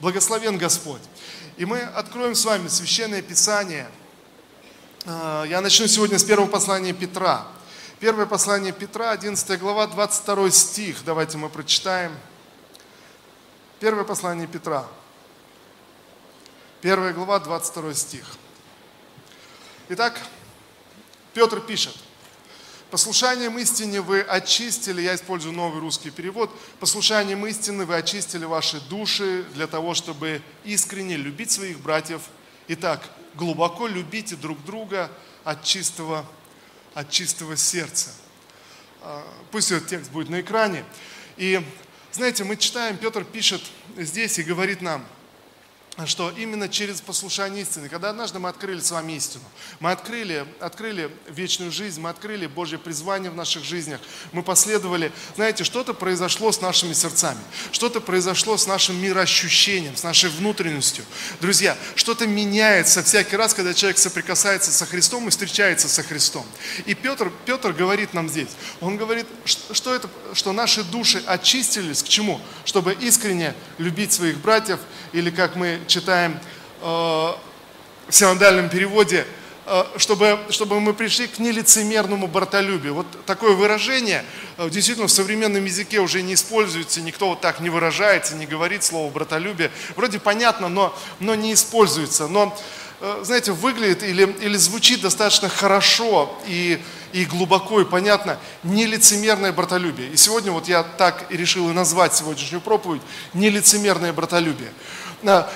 Благословен Господь. И мы откроем с вами Священное Писание. А, я начну сегодня с первого послания Петра. Первое послание Петра, 11 глава, 22 стих. Давайте мы прочитаем. Первое послание Петра. Первая глава, 22 стих. Итак, Петр пишет. Послушанием истине вы очистили, я использую новый русский перевод, послушанием истины вы очистили ваши души для того, чтобы искренне любить своих братьев. Итак, глубоко любите друг друга от чистого, от чистого сердца. А, пусть этот текст будет на экране. И знаете, мы читаем, Петр пишет здесь и говорит нам – что именно через послушание истины, когда однажды мы открыли с вами истину, мы открыли, открыли вечную жизнь, мы открыли Божье призвание в наших жизнях, мы последовали, знаете, что-то произошло с нашими сердцами, что-то произошло с нашим мироощущением, с нашей внутренностью. Друзья, что-то меняется всякий раз, когда человек соприкасается со Христом и встречается со Христом. И Петр, Петр говорит нам здесь, он говорит, что, это, что наши души очистились к чему? Чтобы искренне любить своих братьев, или как мы читаем э, в синодальном переводе, э, чтобы, чтобы мы пришли к нелицемерному братолюбию. Вот такое выражение э, действительно в современном языке уже не используется, никто вот так не выражается, не говорит слово братолюбие. Вроде понятно, но, но не используется. Но, знаете, выглядит или, или звучит достаточно хорошо и, и глубоко и понятно нелицемерное братолюбие. И сегодня вот я так и решил и назвать сегодняшнюю проповедь нелицемерное братолюбие.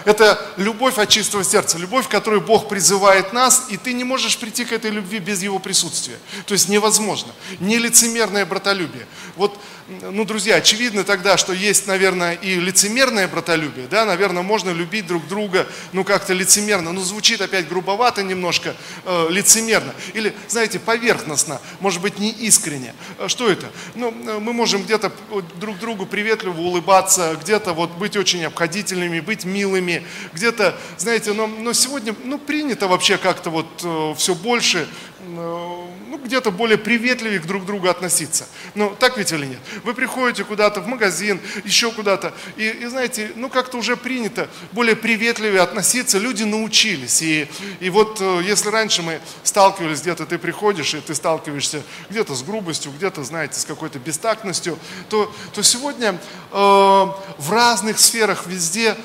Это любовь от чистого сердца, любовь, которую Бог призывает нас, и ты не можешь прийти к этой любви без Его присутствия. То есть невозможно. Нелицемерное братолюбие. Вот, ну, друзья, очевидно тогда, что есть, наверное, и лицемерное братолюбие, да, наверное, можно любить друг друга, ну, как-то лицемерно, но звучит опять грубовато немножко, э, лицемерно. Или, знаете, поверхностно, может быть, не искренне. Э, что это? Ну, э, мы можем где-то друг другу приветливо улыбаться, где-то вот быть очень обходительными, быть милыми, где-то, знаете, но, но сегодня ну, принято вообще как-то вот э, все больше ну, где-то более приветливее к друг другу относиться. Ну, так ведь или нет? Вы приходите куда-то в магазин, еще куда-то, и, и знаете, ну, как-то уже принято более приветливее относиться, люди научились. И, и вот э, если раньше мы сталкивались, где-то ты приходишь, и ты сталкиваешься где-то с грубостью, где-то, знаете, с какой-то бестактностью, то, то сегодня э, в разных сферах везде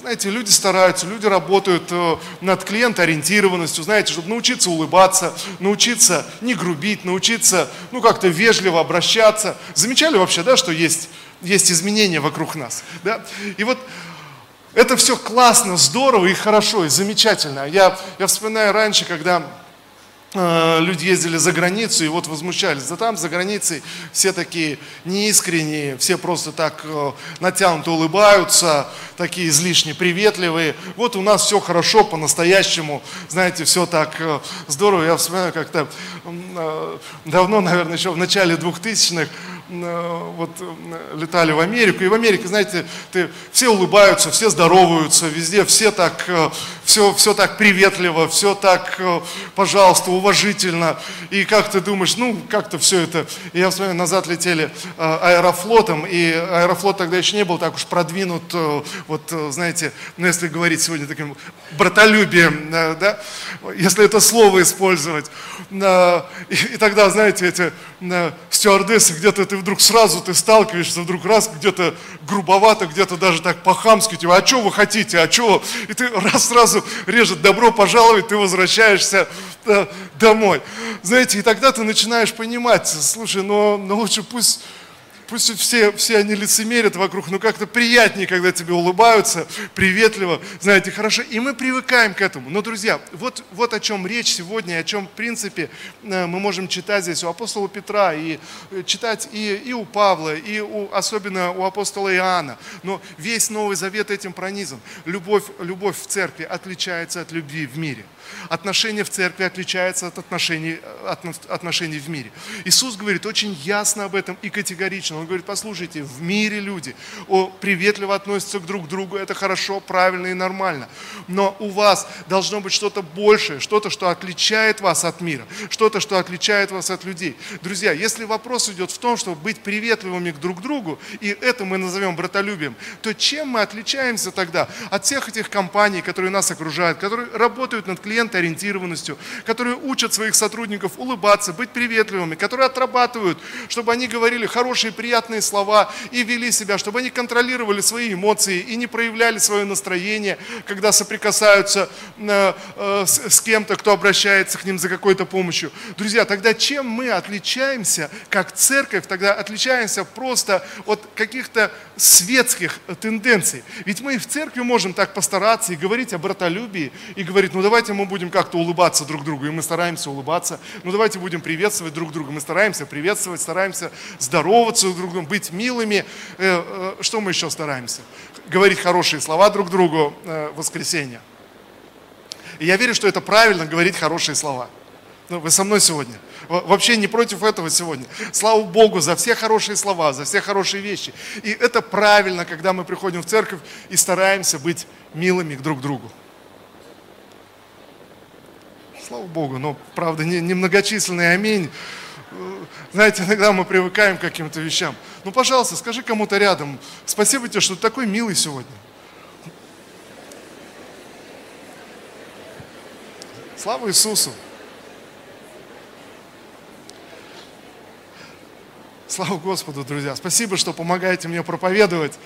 знаете, люди стараются, люди работают э, над клиентоориентированностью, знаете, чтобы научиться улыбаться, научиться не грубить, научиться, ну, как-то вежливо обращаться. Замечали вообще, да, что есть, есть изменения вокруг нас, да? И вот это все классно, здорово и хорошо, и замечательно. Я, я вспоминаю раньше, когда люди ездили за границу и вот возмущались. Да там за границей все такие неискренние, все просто так э, натянуто улыбаются, такие излишне приветливые. Вот у нас все хорошо, по-настоящему, знаете, все так э, здорово. Я вспоминаю как-то давно, наверное, еще в начале 2000-х, вот летали в Америку, и в Америке, знаете, ты, все улыбаются, все здороваются, везде все так, все, все так приветливо, все так, пожалуйста, уважительно, и как ты думаешь, ну, как-то все это, и я вспоминаю, назад летели аэрофлотом, и аэрофлот тогда еще не был так уж продвинут, вот, знаете, ну, если говорить сегодня таким братолюбием, да, если это слово использовать, и, тогда, знаете, эти стюардессы, где-то ты вдруг сразу ты сталкиваешься, вдруг раз где-то грубовато, где-то даже так по-хамски, типа, а что вы хотите, а что? И ты раз сразу режет, добро пожаловать, ты возвращаешься э, домой. Знаете, и тогда ты начинаешь понимать, слушай, но, но лучше пусть Пусть все, все они лицемерят вокруг, но как-то приятнее, когда тебе улыбаются, приветливо, знаете, хорошо. И мы привыкаем к этому. Но, друзья, вот, вот о чем речь сегодня, о чем, в принципе, э, мы можем читать здесь у апостола Петра, и э, читать и, и у Павла, и у, особенно у апостола Иоанна. Но весь Новый Завет этим пронизан. Любовь, любовь в церкви отличается от любви в мире. Отношения в церкви отличаются от отношений, от отношений в мире. Иисус говорит очень ясно об этом и категорично Он говорит, послушайте, в мире люди о, приветливо относятся к друг другу, это хорошо, правильно и нормально. Но у вас должно быть что-то большее, что-то, что отличает вас от мира, что-то, что отличает вас от людей. Друзья, если вопрос идет в том, чтобы быть приветливыми к друг другу, и это мы назовем братолюбием, то чем мы отличаемся тогда от всех этих компаний, которые нас окружают, которые работают над клиентоориентированностью, которые учат своих сотрудников улыбаться, быть приветливыми, которые отрабатывают, чтобы они говорили хорошие, приятные слова и вели себя, чтобы они контролировали свои эмоции и не проявляли свое настроение, когда соприкасаются э, э, с кем-то, кто обращается к ним за какой-то помощью. Друзья, тогда чем мы отличаемся, как церковь, тогда отличаемся просто от каких-то светских тенденций. Ведь мы в церкви можем так постараться и говорить о братолюбии, и говорить, ну давайте мы будем как-то улыбаться друг другу, и мы стараемся улыбаться, ну давайте будем приветствовать друг друга, мы стараемся приветствовать, стараемся здороваться друг другу, быть милыми. Э, э, что мы еще стараемся? Говорить хорошие слова друг другу э, в воскресенье. И я верю, что это правильно говорить хорошие слова. Ну, вы со мной сегодня? Вообще не против этого сегодня. Слава Богу за все хорошие слова, за все хорошие вещи. И это правильно, когда мы приходим в церковь и стараемся быть милыми друг к другу. Слава Богу, но правда не, немногочисленный аминь. Знаете, иногда мы привыкаем к каким-то вещам. Ну, пожалуйста, скажи кому-то рядом, спасибо тебе, что ты такой милый сегодня. Слава Иисусу! Слава Господу, друзья. Спасибо, что помогаете мне проповедовать.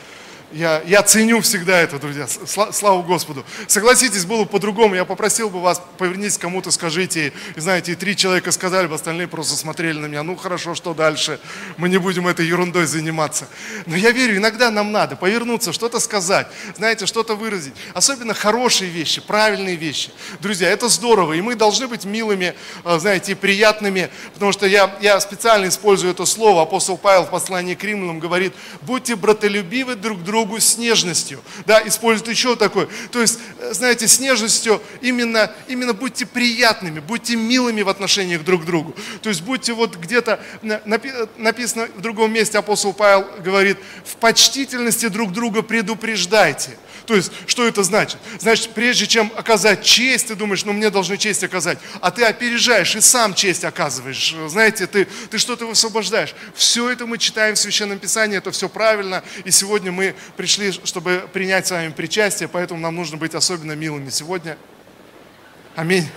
Я, я ценю всегда это, друзья. Слава Господу. Согласитесь, было по-другому. Я попросил бы вас, повернитесь к кому-то, скажите. И знаете, и три человека сказали бы, остальные просто смотрели на меня. Ну хорошо, что дальше? Мы не будем этой ерундой заниматься. Но я верю, иногда нам надо повернуться, что-то сказать, знаете, что-то выразить. Особенно хорошие вещи, правильные вещи. Друзья, это здорово. И мы должны быть милыми, э, знаете, приятными. Потому что я, я специально использую это слово. Апостол Павел в послании к римлянам говорит, будьте братолюбивы друг другу другу с нежностью. Да, используют еще такое. То есть, э, знаете, с нежностью именно, именно будьте приятными, будьте милыми в отношениях друг к другу. То есть будьте вот где-то, написано в другом месте, апостол Павел говорит, в почтительности друг друга предупреждайте. То есть, что это значит? Значит, прежде чем оказать честь, ты думаешь, ну мне должны честь оказать, а ты опережаешь и сам честь оказываешь. Знаете, ты, ты что-то высвобождаешь. Все это мы читаем в Священном Писании, это все правильно. И сегодня мы пришли, чтобы принять с вами причастие, поэтому нам нужно быть особенно милыми сегодня. Аминь.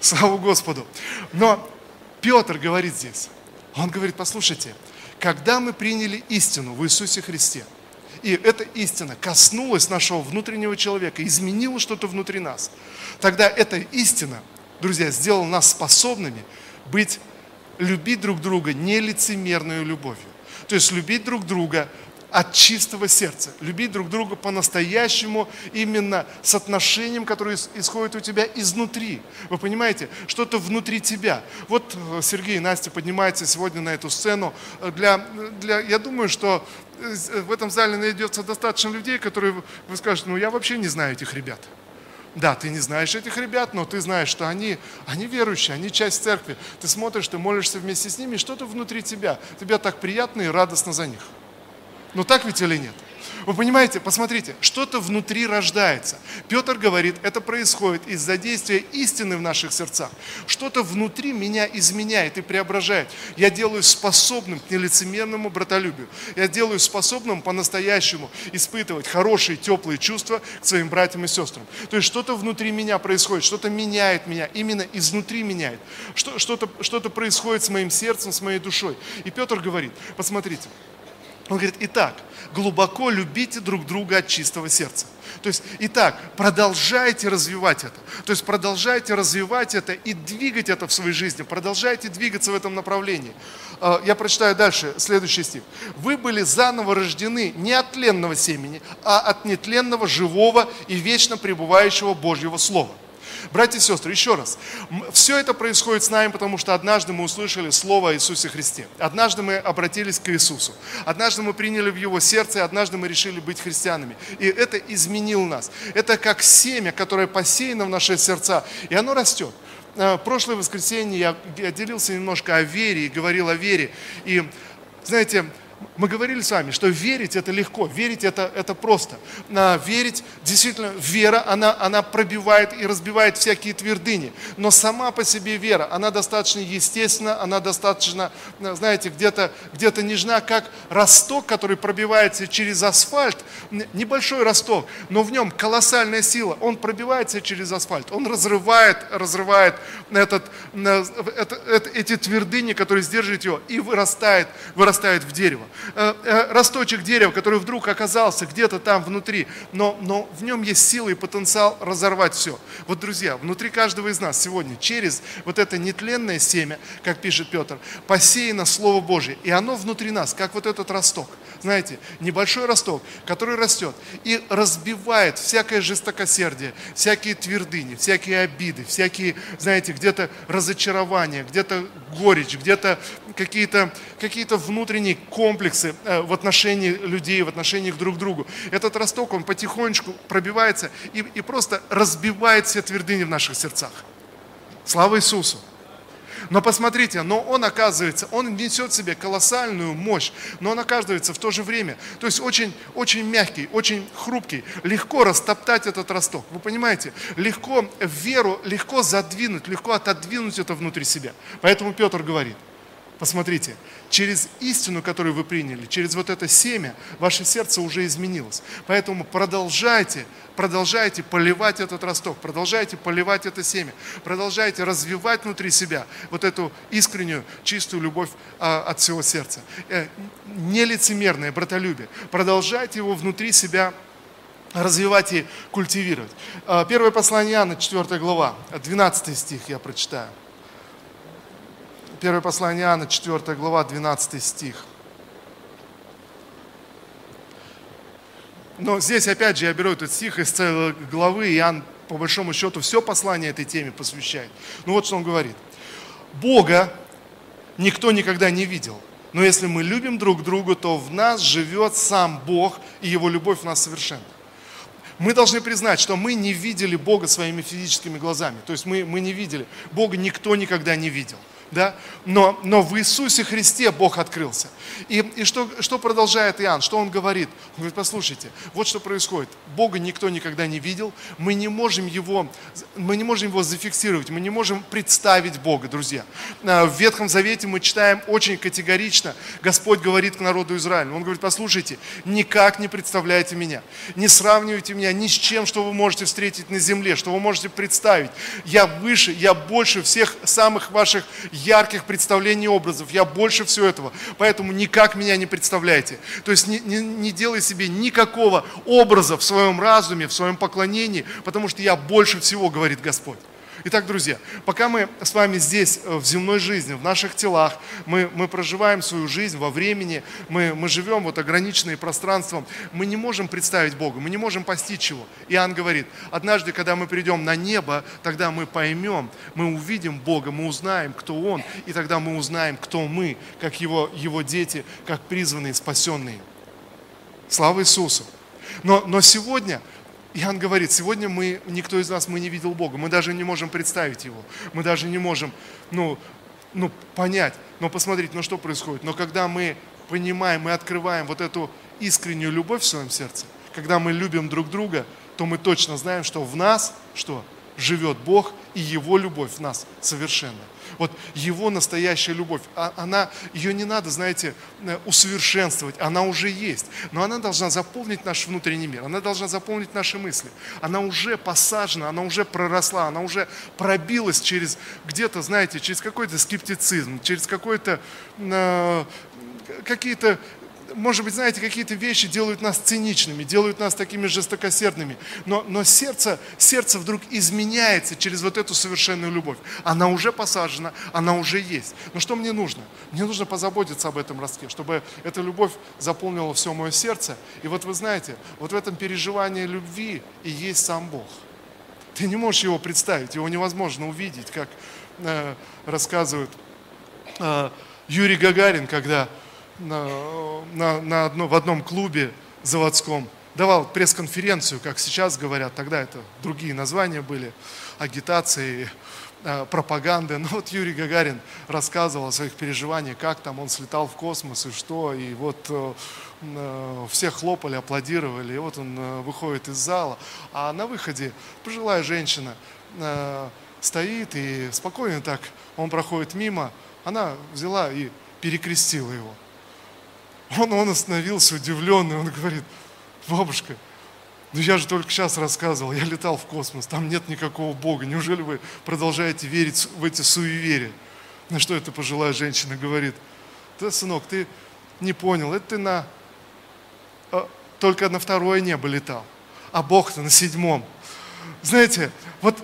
Слава Господу. Но Петр говорит здесь, он говорит, послушайте, когда мы приняли истину в Иисусе Христе, и эта истина коснулась нашего внутреннего человека, изменила что-то внутри нас, тогда эта истина, друзья, сделала нас способными быть, любить друг друга нелицемерной любовью. То есть любить друг друга от чистого сердца, любить друг друга по-настоящему, именно с отношением, которое исходит у тебя изнутри. Вы понимаете, что-то внутри тебя. Вот э, Сергей и Настя поднимаются сегодня на эту сцену. Э, для, для, я думаю, что э, в этом зале найдется достаточно людей, которые вы скажете, ну я вообще не знаю этих ребят. Да, ты не знаешь этих ребят, но ты знаешь, что они, они верующие, они часть церкви. Ты смотришь, ты молишься вместе с ними, что-то внутри тебя. Тебе так приятно и радостно за них. Ну так ведь или нет? Вы понимаете, посмотрите, что-то внутри рождается. Петр говорит, это происходит из-за действия истины в наших сердцах. Что-то внутри меня изменяет и преображает. Я делаю способным к нелицемерному братолюбию. Я делаю способным по-настоящему испытывать хорошие, теплые чувства к своим братьям и сестрам. То есть что-то внутри меня происходит, что-то меняет меня, именно изнутри меняет. Что-то что происходит с моим сердцем, с моей душой. И Петр говорит, посмотрите, он говорит, итак, глубоко любите друг друга от чистого сердца. То есть, итак, продолжайте развивать это. То есть, продолжайте развивать это и двигать это в своей жизни. Продолжайте двигаться в этом направлении. А, я прочитаю дальше, следующий стих. Вы были заново рождены не от тленного семени, а от нетленного, живого и вечно пребывающего Божьего Слова Братья и сестры, еще раз. Все это происходит с нами, потому что однажды мы услышали Слово о Иисусе Христе. Однажды мы обратились к Иисусу. Однажды мы приняли в Его сердце, и однажды мы решили быть христианами. И это изменило нас. Это как семя, которое посеяно в наши сердца, и оно растет. Э, прошлое воскресенье я делился немножко о вере и говорил о вере. И, знаете, мы говорили с вами, что верить это легко, верить это, это просто. А, верить, действительно, вера, она, она пробивает и разбивает всякие твердыни. Но сама по себе вера, она достаточно естественна, она достаточно, знаете, где-то где нежна, как росток, который пробивается через асфальт. Небольшой росток, но в нем колоссальная сила. Он пробивается через асфальт, он разрывает, разрывает этот, этот, этот, эти твердыни, которые сдерживают его, и вырастает, вырастает в дерево. Э, э, росточек дерева, который вдруг оказался где-то там внутри, но, но в нем есть сила и потенциал разорвать все. Вот, друзья, внутри каждого из нас сегодня через вот это нетленное семя, как пишет Петр, посеяно Слово Божье, и оно внутри нас, как вот этот росток. Знаете, небольшой росток, который растет и разбивает всякое жестокосердие, всякие твердыни, всякие обиды, всякие, знаете, где-то разочарования, где-то горечь, где-то какие-то какие внутренние комплексы э, в отношении людей, в отношении друг к другу. Этот росток, он потихонечку пробивается и, и просто разбивает все твердыни в наших сердцах. Слава Иисусу! Но посмотрите, но он оказывается, он несет в себе колоссальную мощь, но он оказывается в то же время, то есть очень, очень мягкий, очень хрупкий, легко растоптать этот росток. Вы понимаете, легко веру, легко задвинуть, легко отодвинуть это внутри себя. Поэтому Петр говорит, посмотрите, через истину, которую вы приняли, через вот это семя, ваше сердце уже изменилось. Поэтому продолжайте, продолжайте поливать этот росток, продолжайте поливать это семя, продолжайте развивать внутри себя вот эту искреннюю, чистую любовь а, от всего сердца. Э, нелицемерное братолюбие. Продолжайте его внутри себя развивать и культивировать. А, первое послание Иоанна, 4 глава, 12 стих я прочитаю. Первое послание Иоанна, 4 глава, 12 стих. Но здесь, опять же, я беру этот стих из целой главы, Иоанн, по большому счету, все послание этой теме посвящает. Ну вот что он говорит. Бога никто никогда не видел. Но если мы любим друг друга, то в нас живет сам Бог, и Его любовь в нас совершенна. Мы должны признать, что мы не видели Бога своими физическими глазами. То есть мы, мы не видели. Бога никто никогда не видел да? но, но в Иисусе Христе Бог открылся. И, и что, что продолжает Иоанн? Что он говорит? Он говорит, послушайте, вот что происходит. Бога никто никогда не видел, мы не можем его, мы не можем его зафиксировать, мы не можем представить Бога, друзья. А, в Ветхом Завете мы читаем очень категорично, Господь говорит к народу Израиля, Он говорит, послушайте, никак не представляйте меня, не сравнивайте меня ни с чем, что вы можете встретить на земле, что вы можете представить. Я выше, я больше всех самых ваших ярких представлений образов. Я больше всего этого. Поэтому никак меня не представляйте. То есть не, не, не делай себе никакого образа в своем разуме, в своем поклонении, потому что я больше всего, говорит Господь. Итак, друзья, пока мы с вами здесь, э, в земной жизни, в наших телах, мы, мы проживаем свою жизнь во времени, мы, мы живем вот ограниченные пространством, мы не можем представить Бога, мы не можем постичь Его. Иоанн говорит, однажды, когда мы придем на небо, тогда мы поймем, мы увидим Бога, мы узнаем, кто Он, и тогда мы узнаем, кто мы, как Его, его дети, как призванные, спасенные. Слава Иисусу! Но, но сегодня Иоанн говорит, сегодня мы, никто из нас, мы не видел Бога, мы даже не можем представить Его, мы даже не можем, ну, ну, понять, но посмотреть, ну что происходит. Но когда мы понимаем, мы открываем вот эту искреннюю любовь в своем сердце, когда мы любим друг друга, то мы точно знаем, что в нас, что живет Бог, и Его любовь в нас совершенна. Вот Его настоящая любовь, а, она, ее не надо, знаете, э, усовершенствовать, она уже есть. Но она должна заполнить наш внутренний мир, она должна заполнить наши мысли. Она уже посажена, она уже проросла, она уже пробилась через где-то, знаете, через какой-то скептицизм, через какой-то э, какие-то может быть, знаете, какие-то вещи делают нас циничными, делают нас такими жестокосердными, но, но сердце, сердце вдруг изменяется через вот эту совершенную любовь. Она уже посажена, она уже есть. Но что мне нужно? Мне нужно позаботиться об этом ростке, чтобы эта любовь заполнила все мое сердце. И вот вы знаете, вот в этом переживании любви и есть сам Бог. Ты не можешь его представить, его невозможно увидеть, как э, рассказывает э, Юрий Гагарин, когда на, на, на одно, в одном клубе заводском, давал пресс-конференцию, как сейчас говорят, тогда это другие названия были, агитации, э, пропаганды. Но вот Юрий Гагарин рассказывал о своих переживаниях, как там он слетал в космос и что. И вот э, э, все хлопали, аплодировали. И вот он выходит из зала. А на выходе пожилая женщина стоит и спокойно так, он проходит мимо, она взяла и перекрестила его. Он, он остановился удивленный, он говорит, бабушка, ну я же только сейчас рассказывал, я летал в космос, там нет никакого Бога. Неужели вы продолжаете верить в эти суеверия? На что эта пожилая женщина говорит? Да, сынок, ты не понял, это ты на, а, только на второе небо летал, а Бог-то на седьмом. Знаете, вот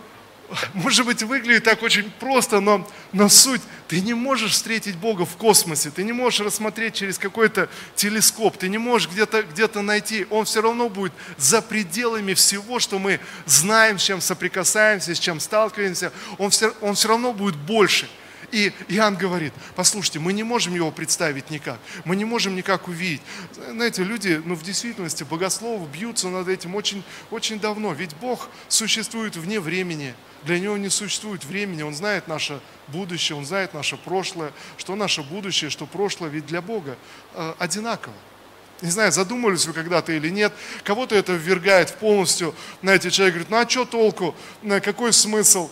может быть, выглядит так очень просто, но, но суть, ты не можешь встретить Бога в космосе, ты не можешь рассмотреть через какой-то телескоп, ты не можешь где-то где найти, Он все равно будет за пределами всего, что мы знаем, с чем соприкасаемся, с чем сталкиваемся, Он все, он все равно будет больше – и Иоанн говорит, послушайте, мы не можем его представить никак, мы не можем никак увидеть. Знаете, люди, ну в действительности, богословы бьются над этим очень, очень давно, ведь Бог существует вне времени, для Него не существует времени, Он знает наше будущее, Он знает наше прошлое, что наше будущее, что прошлое, ведь для Бога э, одинаково. Не знаю, задумывались вы когда-то или нет. Кого-то это ввергает в полностью, знаете, человек говорит, ну а что толку, какой смысл?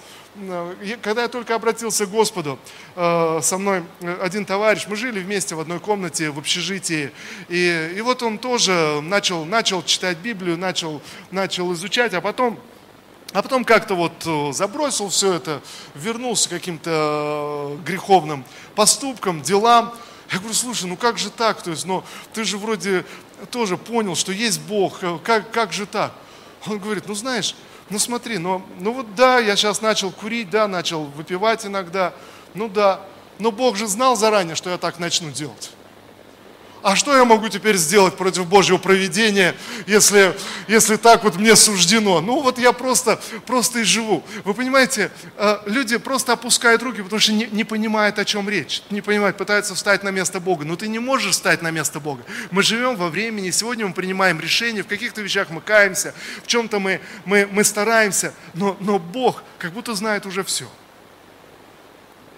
когда я только обратился к Господу, э, со мной один товарищ, мы жили вместе в одной комнате в общежитии, и, и вот он тоже начал, начал читать Библию, начал, начал изучать, а потом а потом как-то вот э, забросил все это, вернулся к каким-то э, греховным поступкам, делам. Я говорю, слушай, ну как же так? То есть, ну ты же вроде тоже понял, что есть Бог, как, как же так? Он говорит, ну знаешь, ну смотри, ну, ну вот да, я сейчас начал курить, да, начал выпивать иногда, ну да, но Бог же знал заранее, что я так начну делать а что я могу теперь сделать против Божьего проведения, если, если так вот мне суждено? Ну вот я просто, просто и живу. Вы понимаете, э, люди просто опускают руки, потому что не, не понимают, о чем речь. Не понимают, пытаются встать на место Бога. Но ты не можешь встать на место Бога. Мы живем во времени, сегодня мы принимаем решения, в каких-то вещах мы каемся, в чем-то мы, мы, мы стараемся, но, но Бог как будто знает уже все.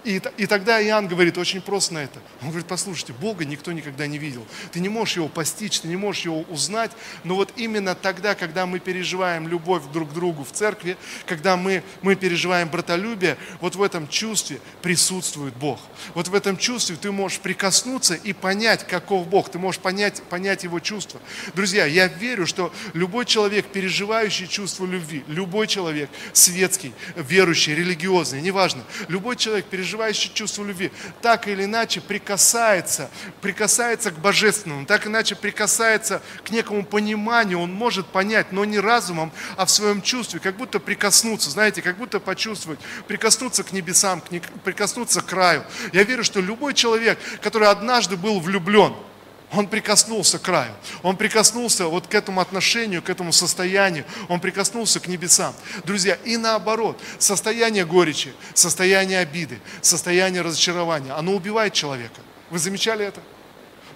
И, и тогда Иоанн говорит очень просто на это. Он говорит, послушайте, Бога никто никогда не видел. Ты не можешь его постичь, ты не можешь его узнать, но вот именно тогда, когда мы переживаем любовь друг к другу в церкви, когда мы, мы переживаем братолюбие, вот в этом чувстве присутствует Бог. Вот в этом чувстве ты можешь прикоснуться и понять, каков Бог. Ты можешь понять, понять его чувства. Друзья, я верю, что любой человек, переживающий чувство любви, любой человек, светский, верующий, религиозный, неважно, любой человек, переживающий переживающий чувство любви, так или иначе прикасается, прикасается к божественному, так иначе прикасается к некому пониманию, он может понять, но не разумом, а в своем чувстве, как будто прикоснуться, знаете, как будто почувствовать, прикоснуться к небесам, прикоснуться к краю. Я верю, что любой человек, который однажды был влюблен, он прикоснулся к краю. Он прикоснулся вот к этому отношению, к этому состоянию. Он прикоснулся к небесам. Друзья, и наоборот, состояние горечи, состояние обиды, состояние разочарования, оно убивает человека. Вы замечали это?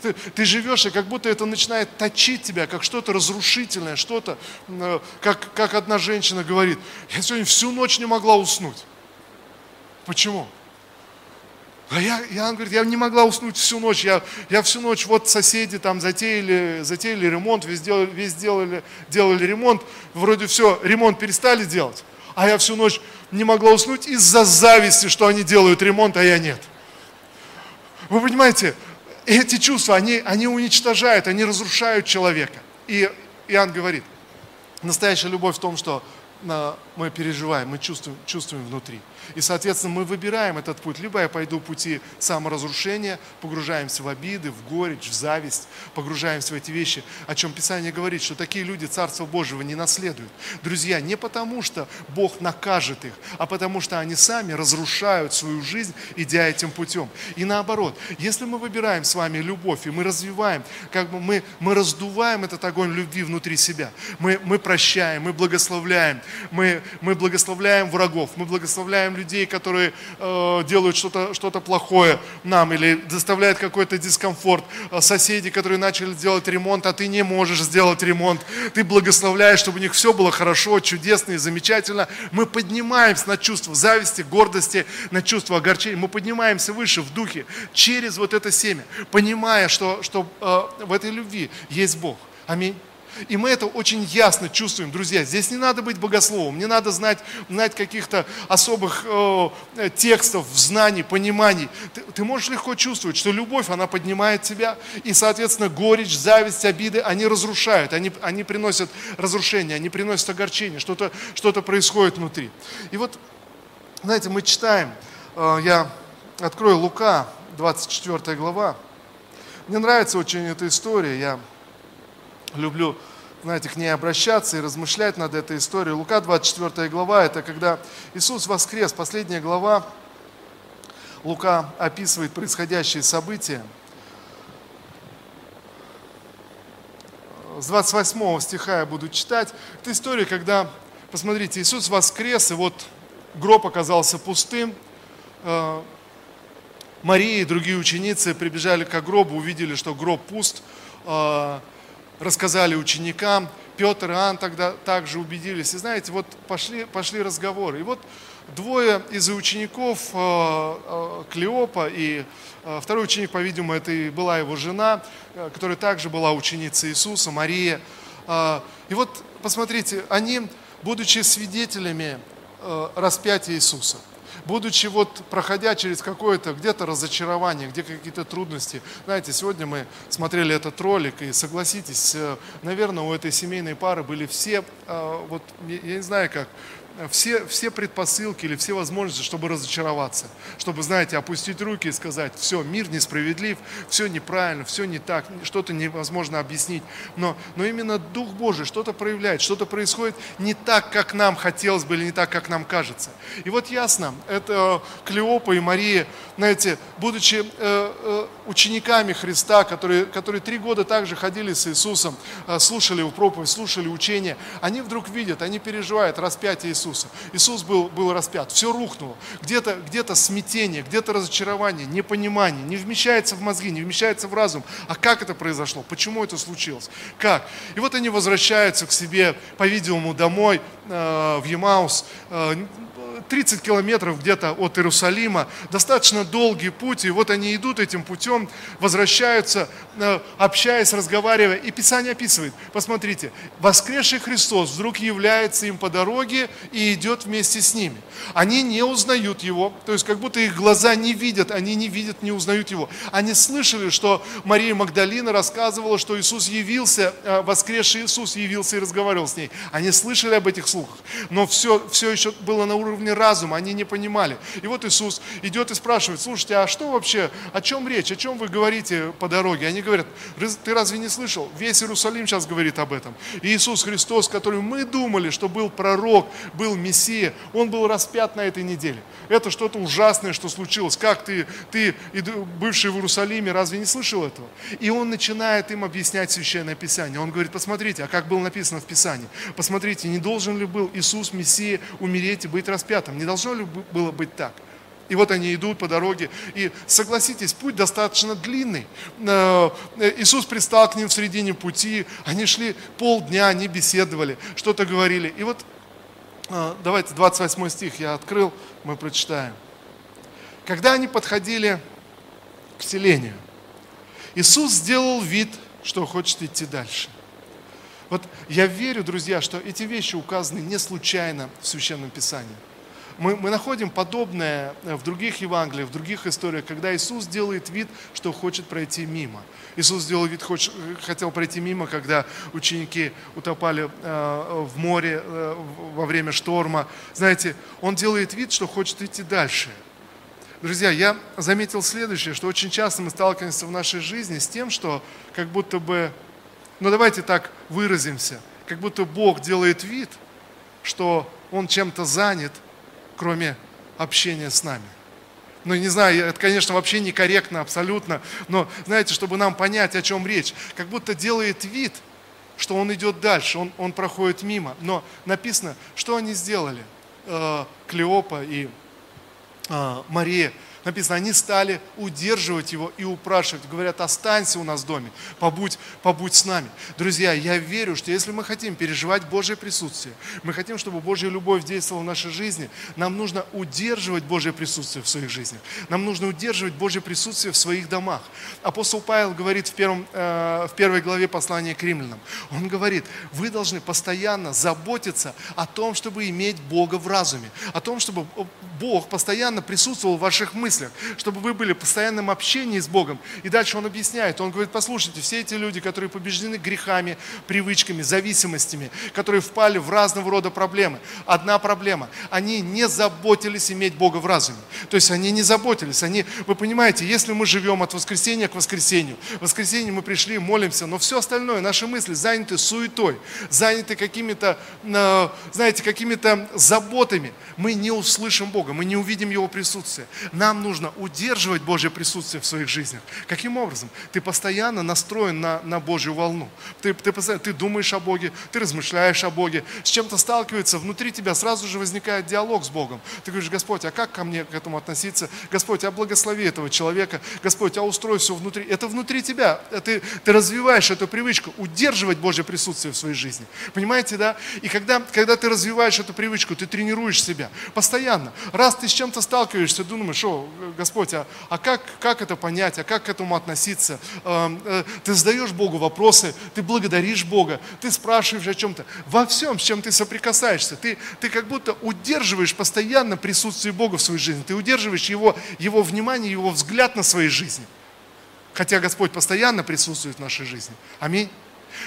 Ты, ты живешь, и как будто это начинает точить тебя, как что-то разрушительное, что-то, э, как, как одна женщина говорит, я сегодня всю ночь не могла уснуть. Почему? А я, Иоанн говорит, я не могла уснуть всю ночь. Я, я всю ночь, вот соседи там затеяли, затеяли ремонт, весь, делали, весь делали, делали ремонт. Вроде все, ремонт перестали делать. А я всю ночь не могла уснуть из-за зависти, что они делают ремонт, а я нет. Вы понимаете, эти чувства, они, они уничтожают, они разрушают человека. И Иоанн говорит, настоящая любовь в том, что э, мы переживаем, мы чувствуем, чувствуем внутри. И, соответственно, мы выбираем этот путь. Либо я пойду пути саморазрушения, погружаемся в обиды, в горечь, в зависть, погружаемся в эти вещи, о чем Писание говорит, что такие люди Царство Божьего не наследуют. Друзья, не потому, что Бог накажет их, а потому, что они сами разрушают свою жизнь, идя этим путем. И наоборот, если мы выбираем с вами любовь, и мы развиваем, как бы мы, мы раздуваем этот огонь любви внутри себя, мы, мы прощаем, мы благословляем, мы, мы благословляем врагов, мы благословляем людей, которые э, делают что-то что плохое нам или доставляют какой-то дискомфорт, э, соседи, которые начали делать ремонт, а ты не можешь сделать ремонт, ты благословляешь, чтобы у них все было хорошо, чудесно и замечательно. Мы поднимаемся на чувство зависти, гордости, на чувство огорчения, мы поднимаемся выше в духе через вот это семя, понимая, что, что э, в этой любви есть Бог. Аминь. И мы это очень ясно чувствуем, друзья. Здесь не надо быть богословом, не надо знать, знать каких-то особых э, текстов, знаний, пониманий. Ты, ты можешь легко чувствовать, что любовь, она поднимает тебя, и, соответственно, горечь, зависть, обиды, они разрушают, они, они приносят разрушение, они приносят огорчение, что-то что происходит внутри. И вот, знаете, мы читаем, э, я открою Лука, 24 глава. Мне нравится очень эта история, я люблю, знаете, к ней обращаться и размышлять над этой историей. Лука 24 глава, это когда Иисус воскрес, последняя глава, Лука описывает происходящие события. С 28 стиха я буду читать. Это история, когда, посмотрите, Иисус воскрес, и вот гроб оказался пустым. Э, Мария и другие ученицы прибежали к гробу, увидели, что гроб пуст. Рассказали ученикам, Петр и Иоанн тогда также убедились. И знаете, вот пошли, пошли разговоры. И вот двое из учеников, э, э, Клеопа и э, второй ученик, по-видимому, это и была его жена, которая также была ученицей Иисуса, Мария. И вот, посмотрите, они, будучи свидетелями распятия Иисуса, будучи вот проходя через какое-то где-то разочарование, где какие-то трудности. Знаете, сегодня мы смотрели этот ролик, и согласитесь, э, наверное, у этой семейной пары были все, э, вот я не знаю как, все, все предпосылки или все возможности, чтобы разочароваться, чтобы, знаете, опустить руки и сказать, все, мир несправедлив, все неправильно, все не так, что-то невозможно объяснить. Но, но именно Дух Божий что-то проявляет, что-то происходит не так, как нам хотелось бы, или не так, как нам кажется. И вот ясно, это Клеопа и Мария, знаете, будучи э, э, учениками Христа, которые, которые три года также ходили с Иисусом, э, слушали его проповедь, слушали учения, они вдруг видят, они переживают распятие Иисуса Иисуса. Иисус был, был распят, все рухнуло. Где-то где смятение, где-то разочарование, непонимание, не вмещается в мозги, не вмещается в разум. А как это произошло? Почему это случилось? Как? И вот они возвращаются к себе, по-видимому, домой, э, в Емаус, э, 30 километров где-то от Иерусалима, достаточно долгий путь, и вот они идут этим путем, возвращаются, э, общаясь, разговаривая, и Писание описывает, посмотрите, воскресший Христос вдруг является им по дороге и идет вместе с ними. Они не узнают Его, то есть как будто их глаза не видят, они не видят, не узнают Его. Они слышали, что Мария Магдалина рассказывала, что Иисус явился, э, воскресший Иисус явился и разговаривал с ней. Они слышали об этих слухах, но все, все еще было на уровне разума, они не понимали. И вот Иисус идет и спрашивает, слушайте, а что вообще, о чем речь, о чем вы говорите по дороге? Они говорят, ты разве не слышал? Весь Иерусалим сейчас говорит об этом. И Иисус Христос, который мы думали, что был пророк, был Мессия, Он был распят на этой неделе. Это что-то ужасное, что случилось. Как ты, ты бывший в Иерусалиме, разве не слышал этого? И Он начинает им объяснять Священное Писание. Он говорит, посмотрите, а как было написано в Писании? Посмотрите, не должен ли был Иисус, Мессия, умереть и быть распят? Там. Не должно ли было быть так? И вот они идут по дороге. И согласитесь, путь достаточно длинный. Э, Иисус пристал к ним в середине пути. Они шли полдня, они беседовали, что-то говорили. И вот э, давайте 28 стих я открыл, мы прочитаем. Когда они подходили к селению, Иисус сделал вид, что хочет идти дальше. Вот я верю, друзья, что эти вещи указаны не случайно в Священном Писании мы, мы находим подобное в других Евангелиях, в других историях, когда Иисус делает вид, что хочет пройти мимо. Иисус сделал вид, хоч, хотел пройти мимо, когда ученики утопали э, в море э, во время шторма. Знаете, Он делает вид, что хочет идти дальше. Друзья, я заметил следующее, что очень часто мы сталкиваемся в нашей жизни с тем, что как будто бы, ну давайте так выразимся, как будто Бог делает вид, что Он чем-то занят – кроме общения с нами. Ну, не знаю, это, конечно, вообще некорректно абсолютно, но, знаете, чтобы нам понять, о чем речь, как будто делает вид, что он идет дальше, он, он проходит мимо. Но написано, что они сделали, э, Клеопа и э, Мария – написано, они стали удерживать его и упрашивать. Говорят, останься у нас в доме, побудь, побудь с нами. Друзья, я верю, что если мы хотим переживать Божье присутствие, мы хотим, чтобы Божья любовь действовала в нашей жизни, нам нужно удерживать Божье присутствие в своих жизнях. Нам нужно удерживать Божье присутствие в своих домах. Апостол Павел говорит в, первом, э, в первой главе послания к римлянам. Он говорит, вы должны постоянно заботиться о том, чтобы иметь Бога в разуме, о том, чтобы Бог постоянно присутствовал в ваших мыслях, мыслях, чтобы вы были в постоянном общении с Богом. И дальше он объясняет, он говорит, послушайте, все эти люди, которые побеждены грехами, привычками, зависимостями, которые впали в разного рода проблемы. Одна проблема, они не заботились иметь Бога в разуме. То есть они не заботились, они, вы понимаете, если мы живем от воскресенья к воскресенью, в воскресенье мы пришли, молимся, но все остальное, наши мысли заняты суетой, заняты какими-то, э, знаете, какими-то заботами, мы не услышим Бога, мы не увидим Его присутствие. Нам нужно удерживать Божье присутствие в своих жизнях. Каким образом? Ты постоянно настроен на, на Божью волну. Ты, ты, постоянно, ты думаешь о Боге, ты размышляешь о Боге, с чем-то сталкивается, внутри тебя сразу же возникает диалог с Богом. Ты говоришь, Господь, а как ко мне к этому относиться? Господь, а благослови этого человека. Господь, а устрой все внутри. Это внутри тебя. Ты, ты развиваешь эту привычку, удерживать Божье присутствие в своей жизни. Понимаете, да? И когда, когда ты развиваешь эту привычку, ты тренируешь себя постоянно. Раз ты с чем-то сталкиваешься, думаешь, что Господь, а, а как, как это понять, а как к этому относиться? Эм, э, ты задаешь Богу вопросы, ты благодаришь Бога, ты спрашиваешь о чем-то. Во всем, с чем ты соприкасаешься, ты, ты как будто удерживаешь постоянно присутствие Бога в своей жизни, ты удерживаешь его, его внимание, его взгляд на своей жизни. Хотя Господь постоянно присутствует в нашей жизни. Аминь.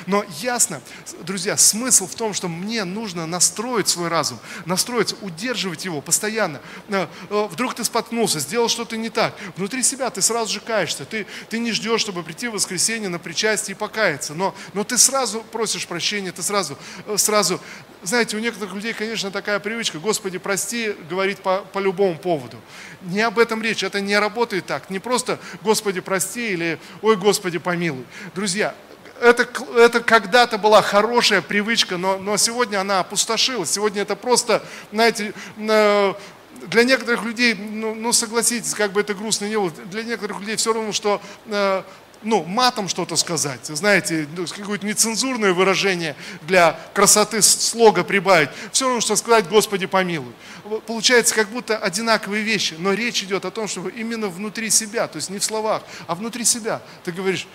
Но ясно, друзья, смысл в том, что мне нужно настроить свой разум, настроиться, удерживать его постоянно. Э, э, вдруг ты споткнулся, сделал что-то не так. Внутри себя ты сразу же каешься. Ты, ты не ждешь, чтобы прийти в воскресенье на причастие и покаяться. Но, но ты сразу просишь прощения, ты сразу, э, сразу... Знаете, у некоторых людей, конечно, такая привычка, Господи, прости, говорить по, по любому поводу. Не об этом речь, это не работает так. Не просто Господи, прости или Ой, Господи, помилуй. Друзья, это, это когда-то была хорошая привычка, но, но сегодня она опустошилась. Сегодня это просто, знаете, для некоторых людей, ну, ну согласитесь, как бы это грустно не было, для некоторых людей все равно, что э, ну, матом что-то сказать, знаете, ну, какое-то нецензурное выражение для красоты слога прибавить, все равно, что сказать «Господи, помилуй». Получается, как будто одинаковые вещи, но речь идет о том, чтобы именно внутри себя, то есть не в словах, а внутри себя. Ты говоришь,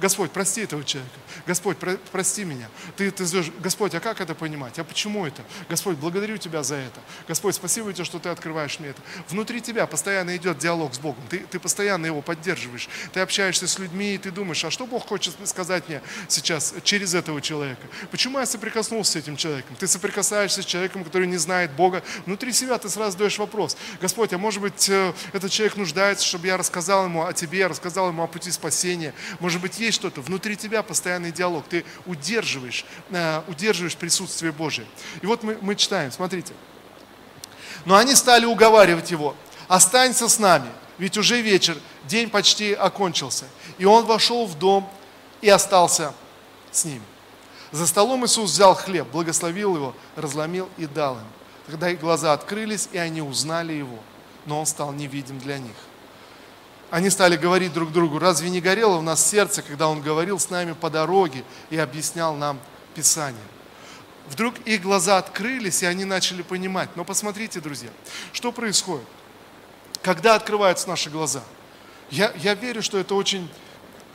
Господь, прости этого человека. Господь, про, прости меня. Ты, ты зовешь, Господь, а как это понимать? А почему это? Господь, благодарю Тебя за это. Господь, спасибо Тебе, что Ты открываешь мне это. Внутри тебя постоянно идет диалог с Богом. Ты, ты постоянно его поддерживаешь. Ты общаешься с людьми, и ты думаешь, а что Бог хочет сказать мне сейчас через этого человека? Почему я соприкоснулся с этим человеком? Ты соприкасаешься с человеком, который не знает Бога. Внутри себя ты сразу задаешь вопрос. Господь, а может быть, э, этот человек нуждается, чтобы я рассказал ему о Тебе, рассказал ему о пути спасения. Может быть, быть, есть что-то, внутри тебя постоянный диалог, ты удерживаешь, э, удерживаешь присутствие Божие. И вот мы, мы читаем, смотрите. Но они стали уговаривать его, останься с нами, ведь уже вечер, день почти окончился. И он вошел в дом и остался с ними. За столом Иисус взял хлеб, благословил его, разломил и дал им. Тогда их глаза открылись, и они узнали его, но он стал невидим для них они стали говорить друг другу, разве не горело в нас сердце, когда Он говорил с нами по дороге и объяснял нам Писание? Вдруг их глаза открылись, и они начали понимать. Но посмотрите, друзья, что происходит? Когда открываются наши глаза? Я, я верю, что это очень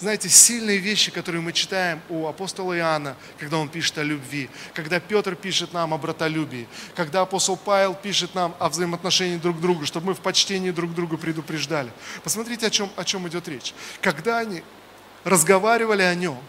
знаете, сильные вещи, которые мы читаем у апостола Иоанна, когда он пишет о любви, когда Петр пишет нам о братолюбии, когда апостол Павел пишет нам о взаимоотношении друг к другу, чтобы мы в почтении друг друга предупреждали. Посмотрите, о чем, о чем идет речь. Когда они разговаривали о нем,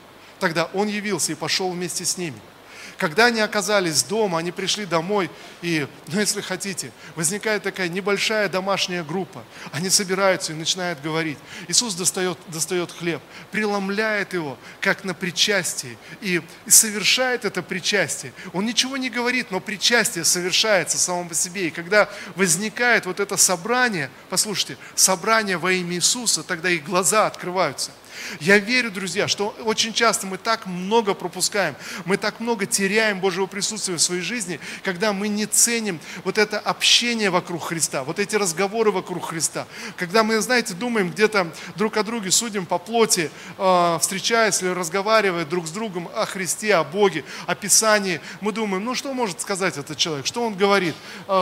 тогда он явился и пошел вместе с ними – когда они оказались дома, они пришли домой, и, ну если хотите, возникает такая небольшая домашняя группа. Они собираются и начинают говорить. Иисус достает, достает хлеб, преломляет его, как на причастии, и, и совершает это причастие. Он ничего не говорит, но причастие совершается само по себе. И когда возникает вот это собрание, послушайте, собрание во имя Иисуса, тогда их глаза открываются – Я верю, друзья, что очень часто мы так много пропускаем, мы так много теряем Божьего присутствия в своей жизни, когда мы не ценим вот это общение вокруг Христа, вот эти разговоры вокруг Христа. Когда мы, знаете, думаем где-то друг о друге, судим по плоти, э, встречаясь или разговаривая друг с другом о Христе, о Боге, о Писании, мы думаем, ну что может сказать этот человек, что он говорит? Э,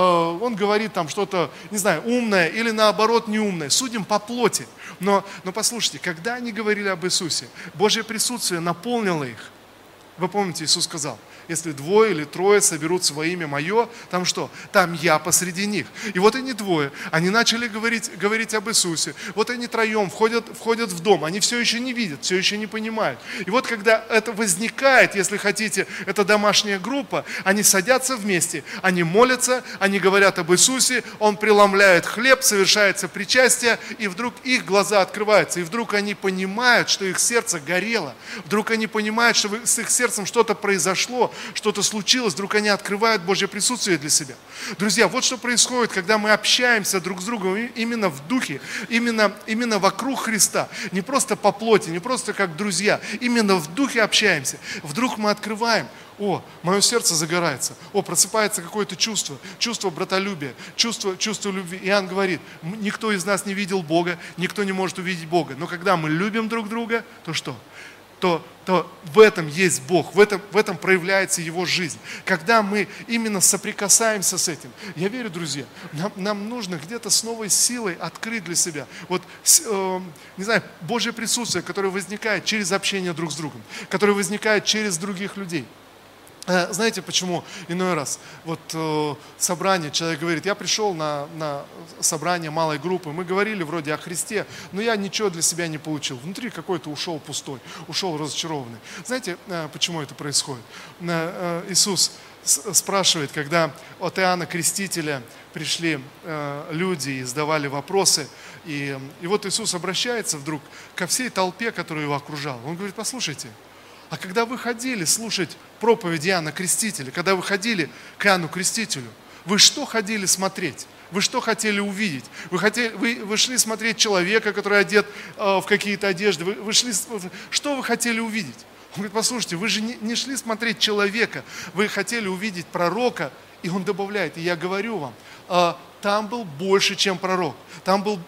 он говорит там что-то, не знаю, умное или наоборот неумное. Судим по плоти. Но, но послушайте, когда они говорили об Иисусе, Божье присутствие наполнило их. Вы помните, Иисус сказал – если двое или трое соберутся во имя мое, там что? Там я посреди них. И вот они двое, они начали говорить, говорить об Иисусе. Вот они троем входят, входят в дом, они все еще не видят, все еще не понимают. И вот когда это возникает, если хотите, это домашняя группа, они садятся вместе, они молятся, они говорят об Иисусе, Он преломляет хлеб, совершается причастие, и вдруг их глаза открываются, и вдруг они понимают, что их сердце горело, вдруг они понимают, что с их сердцем что-то произошло, что-то случилось, вдруг они открывают Божье присутствие для себя. Друзья, вот что происходит, когда мы общаемся друг с другом именно в духе, именно, именно вокруг Христа. Не просто по плоти, не просто как друзья, именно в духе общаемся. Вдруг мы открываем, о, мое сердце загорается, о, просыпается какое-то чувство, чувство братолюбия, чувство, чувство любви. Иоанн говорит, никто из нас не видел Бога, никто не может увидеть Бога. Но когда мы любим друг друга, то что? То, то в этом есть Бог, в этом, в этом проявляется Его жизнь. Когда мы именно соприкасаемся с этим, я верю, друзья, нам, нам нужно где-то с новой силой открыть для себя, вот, э, не знаю, Божье присутствие, которое возникает через общение друг с другом, которое возникает через других людей – знаете, почему иной раз вот э, собрание, человек говорит, я пришел на, на собрание малой группы, мы говорили вроде о Христе, но я ничего для себя не получил. Внутри какой-то ушел пустой, ушел разочарованный. Знаете, э, почему это происходит? Э, э, Иисус спрашивает, когда от Иоанна Крестителя пришли э, люди и задавали вопросы, и, и вот Иисус обращается вдруг ко всей толпе, которая его окружала. Он говорит, послушайте, а когда вы ходили слушать проповедь Иоанна Крестителя, когда вы ходили к Иоанну Крестителю, вы что ходили смотреть? Вы что хотели увидеть? Вы, хотели, вы, вы шли смотреть человека, который одет э, в какие-то одежды. Вы, вы шли, что вы хотели увидеть? Он говорит, послушайте, вы же не, шли смотреть человека, вы хотели увидеть пророка. И он добавляет, и я говорю вам, э, там был больше, чем пророк. Там был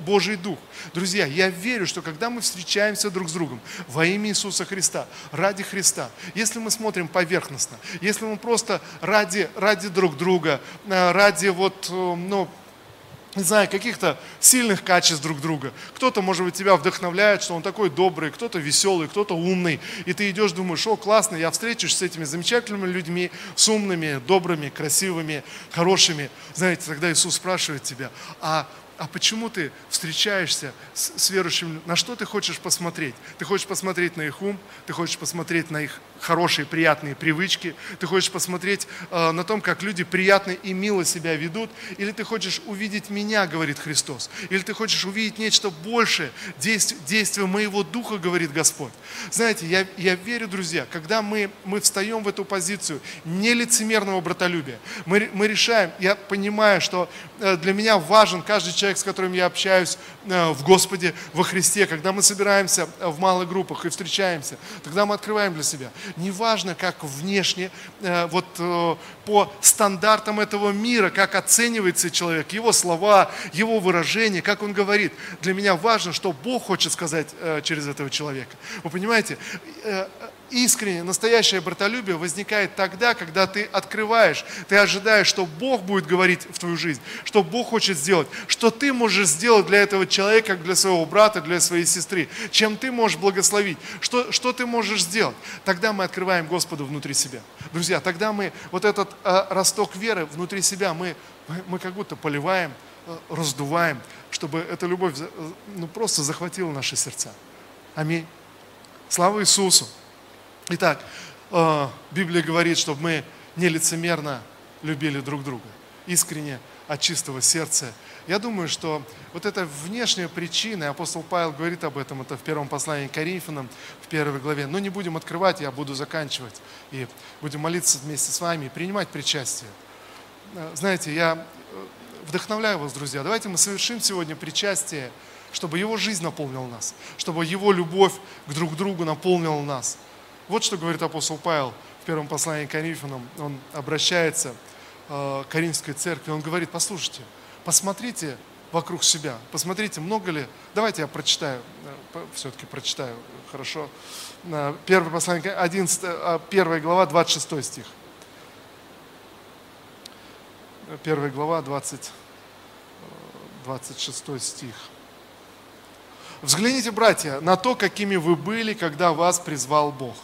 Божий Дух. Друзья, я верю, что когда мы встречаемся друг с другом во имя Иисуса Христа, ради Христа, если мы смотрим поверхностно, если мы просто ради, ради друг друга, э, ради вот, э, ну, не знаю, каких-то сильных качеств друг друга. Кто-то, может быть, тебя вдохновляет, что он такой добрый, кто-то веселый, кто-то умный. И ты идешь, думаешь, о, классно, я встречусь с этими замечательными людьми, с умными, добрыми, красивыми, хорошими. Знаете, тогда Иисус спрашивает тебя, а а почему ты встречаешься с, с верующими, на что ты хочешь посмотреть? Ты хочешь посмотреть на их ум, ты хочешь посмотреть на их хорошие, приятные привычки, ты хочешь посмотреть э, на том, как люди приятно и мило себя ведут, или ты хочешь увидеть меня, говорит Христос, или ты хочешь увидеть нечто большее, действие, действие моего духа, говорит Господь. Знаете, я, я верю, друзья, когда мы, мы встаем в эту позицию нелицемерного братолюбия, мы, мы решаем, я понимаю, что э, для меня важен каждый человек, с которым я общаюсь э, в Господе, во Христе, когда мы собираемся в малых группах и встречаемся, тогда мы открываем для себя. Неважно, как внешне, э, вот э, по стандартам этого мира, как оценивается человек, его слова, его выражения, как он говорит. Для меня важно, что Бог хочет сказать через этого человека. Вы понимаете, искреннее, настоящее братолюбие возникает тогда, когда ты открываешь, ты ожидаешь, что Бог будет говорить в твою жизнь, что Бог хочет сделать, что ты можешь сделать для этого человека, для своего брата, для своей сестры, чем ты можешь благословить, что, что ты можешь сделать. Тогда мы открываем Господу внутри себя. Друзья, тогда мы вот этот э, росток веры внутри себя, мы, мы, мы как будто поливаем, э, раздуваем, чтобы эта любовь э, ну, просто захватила наши сердца. Аминь. Слава Иисусу! Итак, э, Библия говорит, чтобы мы нелицемерно любили друг друга, искренне, от чистого сердца. Я думаю, что вот эта внешняя причина, и апостол Павел говорит об этом, это в первом послании к Коринфянам, в первой главе, но не будем открывать, я буду заканчивать, и будем молиться вместе с вами и принимать причастие. Э, знаете, я э, вдохновляю вас, друзья, давайте мы совершим сегодня причастие чтобы Его жизнь наполнила нас, чтобы Его любовь к друг другу наполнила нас. Вот что говорит апостол Павел в первом послании к Коринфянам. Он обращается э, к Каринской церкви, он говорит, послушайте, посмотрите вокруг себя, посмотрите, много ли... Давайте я прочитаю, э, все-таки прочитаю, хорошо. Э, первое послание, 11, 1 глава, 26 стих. 1 глава, 20, 26 стих. Взгляните, братья, на то, какими вы были, когда вас призвал Бог.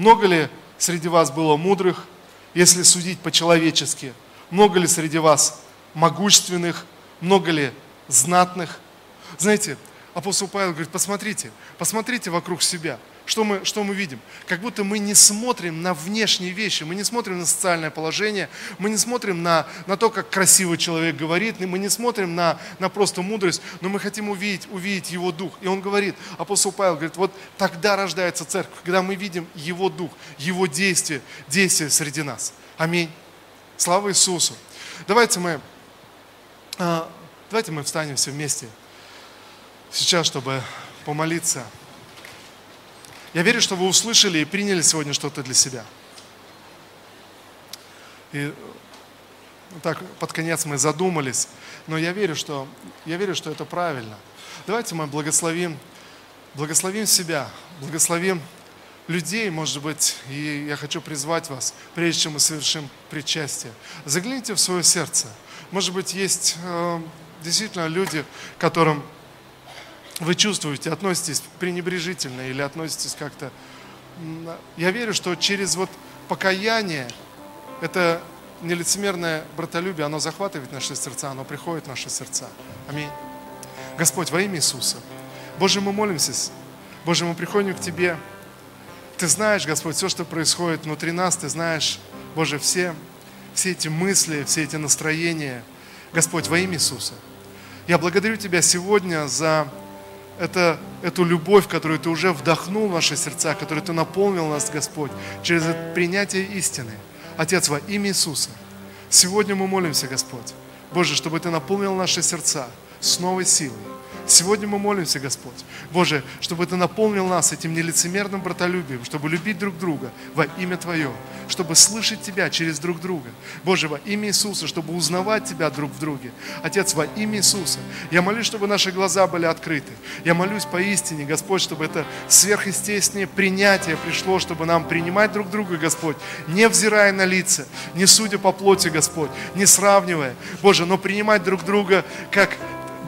Много ли среди вас было мудрых, если судить по-человечески? Много ли среди вас могущественных? Много ли знатных? Знаете, апостол Павел говорит, посмотрите, посмотрите вокруг себя – что мы, что мы видим? Как будто мы не смотрим на внешние вещи, мы не смотрим на социальное положение, мы не смотрим на, на то, как красиво человек говорит, мы не смотрим на, на просто мудрость, но мы хотим увидеть, увидеть его дух. И он говорит, апостол Павел говорит, вот тогда рождается церковь, когда мы видим его дух, его действие, действие среди нас. Аминь. Слава Иисусу. Давайте мы, а, давайте мы встанем все вместе сейчас, чтобы помолиться. Я верю, что вы услышали и приняли сегодня что-то для себя. И так под конец мы задумались, но я верю, что, я верю, что это правильно. Давайте мы благословим, благословим себя, благословим людей, может быть, и я хочу призвать вас, прежде чем мы совершим причастие. Загляните в свое сердце. Может быть, есть э, действительно люди, которым вы чувствуете, относитесь пренебрежительно или относитесь как-то... Я верю, что через вот покаяние, это нелицемерное братолюбие, оно захватывает наши сердца, оно приходит в наши сердца. Аминь. Господь, во имя Иисуса. Боже, мы молимся. Боже, мы приходим к Тебе. Ты знаешь, Господь, все, что происходит внутри нас, Ты знаешь, Боже, все, все эти мысли, все эти настроения. Господь, во имя Иисуса. Я благодарю Тебя сегодня за это, эту любовь, которую Ты уже вдохнул в наши сердца, которую Ты наполнил нас, Господь, через принятие истины. Отец, во имя Иисуса, сегодня мы молимся, Господь, Боже, чтобы Ты наполнил наши сердца с новой силой, Сегодня мы молимся, Господь, Боже, чтобы Ты наполнил нас этим нелицемерным братолюбием, чтобы любить друг друга во имя Твое, чтобы слышать Тебя через друг друга. Боже, во имя Иисуса, чтобы узнавать Тебя друг в друге. Отец, во имя Иисуса, я молюсь, чтобы наши глаза были открыты. Я молюсь поистине, Господь, чтобы это сверхъестественное принятие пришло, чтобы нам принимать друг друга, Господь, не взирая на лица, не судя по плоти, Господь, не сравнивая, Боже, но принимать друг друга как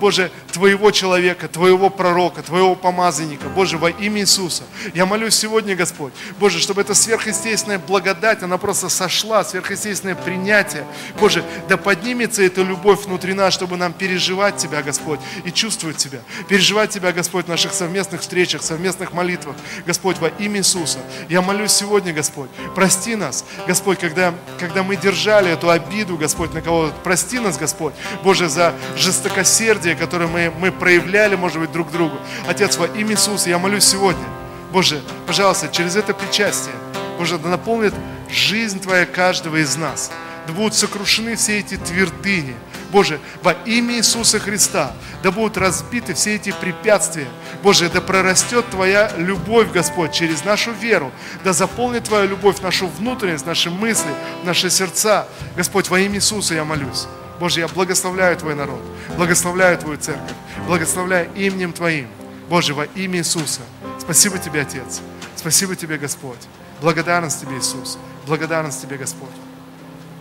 Боже, Твоего человека, Твоего пророка, Твоего помазанника, Боже, во имя Иисуса. Я молюсь сегодня, Господь, Боже, чтобы эта сверхъестественная благодать, она просто сошла, сверхъестественное принятие. Боже, да поднимется эта любовь внутри нас, чтобы нам переживать Тебя, Господь, и чувствовать Тебя. Переживать Тебя, Господь, в наших совместных встречах, совместных молитвах. Господь, во имя Иисуса. Я молюсь сегодня, Господь, прости нас, Господь, когда, когда мы держали эту обиду, Господь, на кого-то. Прости нас, Господь, Боже, за жестокосердие, милосердие, которое мы, мы проявляли, может быть, друг другу. Отец, во имя Иисуса, я молюсь сегодня, Боже, пожалуйста, через это причастие, Боже, да наполнит жизнь Твоя каждого из нас. Да будут сокрушены все эти твердыни. Боже, во имя Иисуса Христа, да будут разбиты все эти препятствия. Боже, да прорастет Твоя любовь, Господь, через нашу веру. Да заполнит Твоя любовь нашу внутренность, наши мысли, наши сердца. Господь, во имя Иисуса я молюсь. Боже, я благословляю Твой народ, благословляю Твою церковь, благословляю именем Твоим. Боже, во имя Иисуса. Спасибо Тебе, Отец. Спасибо Тебе, Господь. Благодарность Тебе, Иисус. Благодарность Тебе, Господь.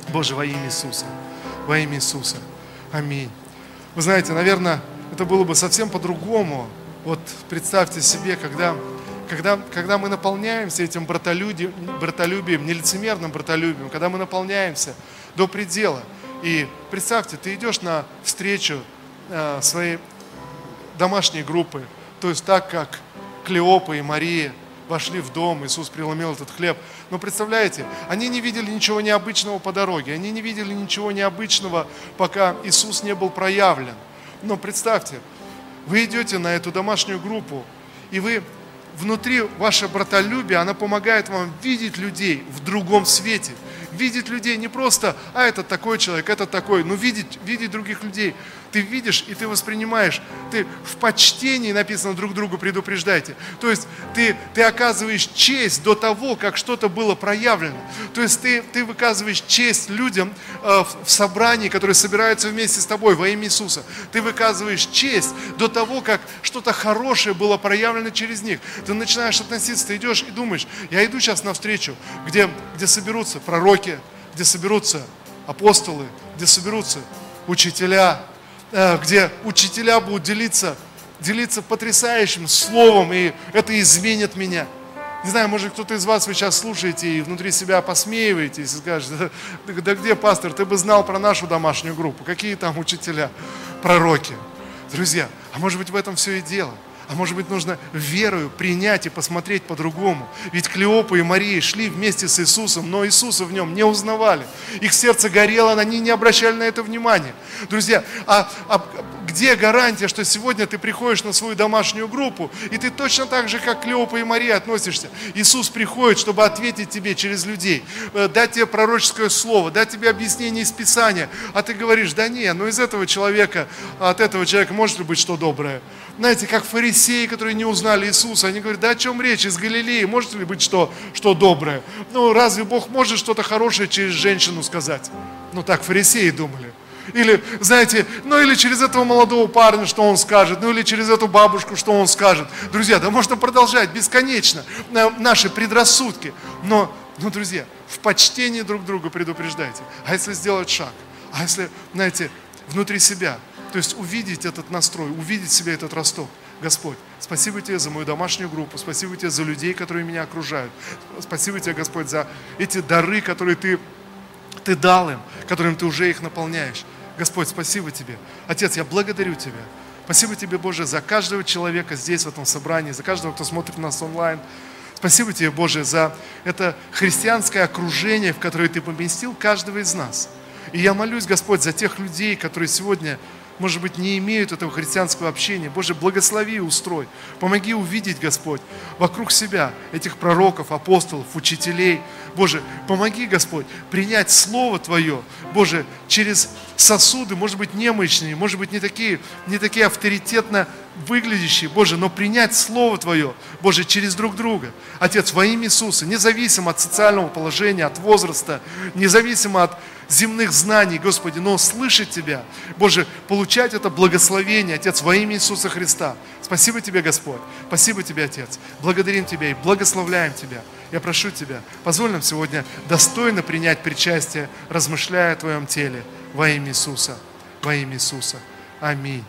Боже, во имя Иисуса. Во имя Иисуса. Аминь. Вы знаете, наверное, это было бы совсем по-другому. Вот представьте себе, когда, когда, когда мы наполняемся этим братолюбием, братолюбием, нелицемерным братолюбием, когда мы наполняемся до предела – и представьте, ты идешь на встречу э, своей домашней группы, то есть так, как Клеопа и Мария вошли в дом, Иисус преломил этот хлеб. Но представляете, они не видели ничего необычного по дороге, они не видели ничего необычного, пока Иисус не был проявлен. Но представьте, вы идете на эту домашнюю группу, и вы внутри ваше братолюбие, она помогает вам видеть людей в другом свете – видеть людей не просто, а этот такой человек, этот такой, но видеть, видеть других людей. Ты видишь и ты воспринимаешь. Ты в почтении, написано, друг другу предупреждайте. То есть ты, ты оказываешь честь до того, как что-то было проявлено. То есть ты, ты выказываешь честь людям э, в, в собрании, которые собираются вместе с тобой во имя Иисуса. Ты выказываешь честь до того, как что-то хорошее было проявлено через них. Ты начинаешь относиться, ты идешь и думаешь, я иду сейчас навстречу, где, где соберутся пророки, где соберутся апостолы, где соберутся учителя, где учителя будут делиться, делиться потрясающим словом, и это изменит меня. Не знаю, может кто-то из вас вы сейчас слушаете и внутри себя посмеиваетесь и скажете, да, да где, пастор, ты бы знал про нашу домашнюю группу, какие там учителя, пророки. Друзья, а может быть в этом все и дело – а может быть, нужно верою принять и посмотреть по-другому. Ведь Клеопа и Мария шли вместе с Иисусом, но Иисуса в нем не узнавали. Их сердце горело, они не обращали на это внимания. Друзья, а, а где гарантия, что сегодня ты приходишь на свою домашнюю группу, и ты точно так же, как Клеопа и Мария относишься? Иисус приходит, чтобы ответить тебе через людей, э, дать тебе пророческое слово, дать тебе объяснение из Писания, а ты говоришь, да не, ну из этого человека, от этого человека может ли быть что доброе? Знаете, как фарисеи, которые не узнали Иисуса, они говорят, да о чем речь, из Галилеи, может ли быть что, что доброе? Ну, разве Бог может что-то хорошее через женщину сказать? Ну, так фарисеи думали. Или, знаете, ну или через этого молодого парня, что он скажет, ну или через эту бабушку, что он скажет. Друзья, да можно продолжать бесконечно наши предрассудки. Но, ну, друзья, в почтении друг друга предупреждайте. А если сделать шаг? А если, знаете, внутри себя – то есть увидеть этот настрой, увидеть себе этот росток. Господь, спасибо тебе за мою домашнюю группу, спасибо тебе за людей, которые меня окружают. Спасибо тебе, Господь, за эти дары, которые ты, ты дал им, которым ты уже их наполняешь. Господь, спасибо тебе. Отец, я благодарю тебя. Спасибо тебе, Боже, за каждого человека здесь, в этом собрании, за каждого, кто смотрит нас онлайн. Спасибо тебе, Боже, за это христианское окружение, в которое ты поместил каждого из нас. И я молюсь, Господь, за тех людей, которые сегодня может быть, не имеют этого христианского общения. Боже, благослови и устрой. Помоги увидеть, Господь, вокруг себя этих пророков, апостолов, учителей. Боже, помоги, Господь, принять Слово Твое, Боже, через сосуды, может быть, немощные, может быть, не такие, не такие авторитетно выглядящие, Боже, но принять Слово Твое, Боже, через друг друга. Отец, во имя Иисуса, независимо от социального положения, от возраста, независимо от земных знаний, Господи, но слышать Тебя, Боже, получать это благословение, Отец, во имя Иисуса Христа. Спасибо Тебе, Господь. Спасибо Тебе, Отец. Благодарим Тебя и благословляем Тебя. Я прошу Тебя, позволь нам сегодня достойно принять причастие, размышляя о Твоем теле во имя Иисуса. Во имя Иисуса. Аминь.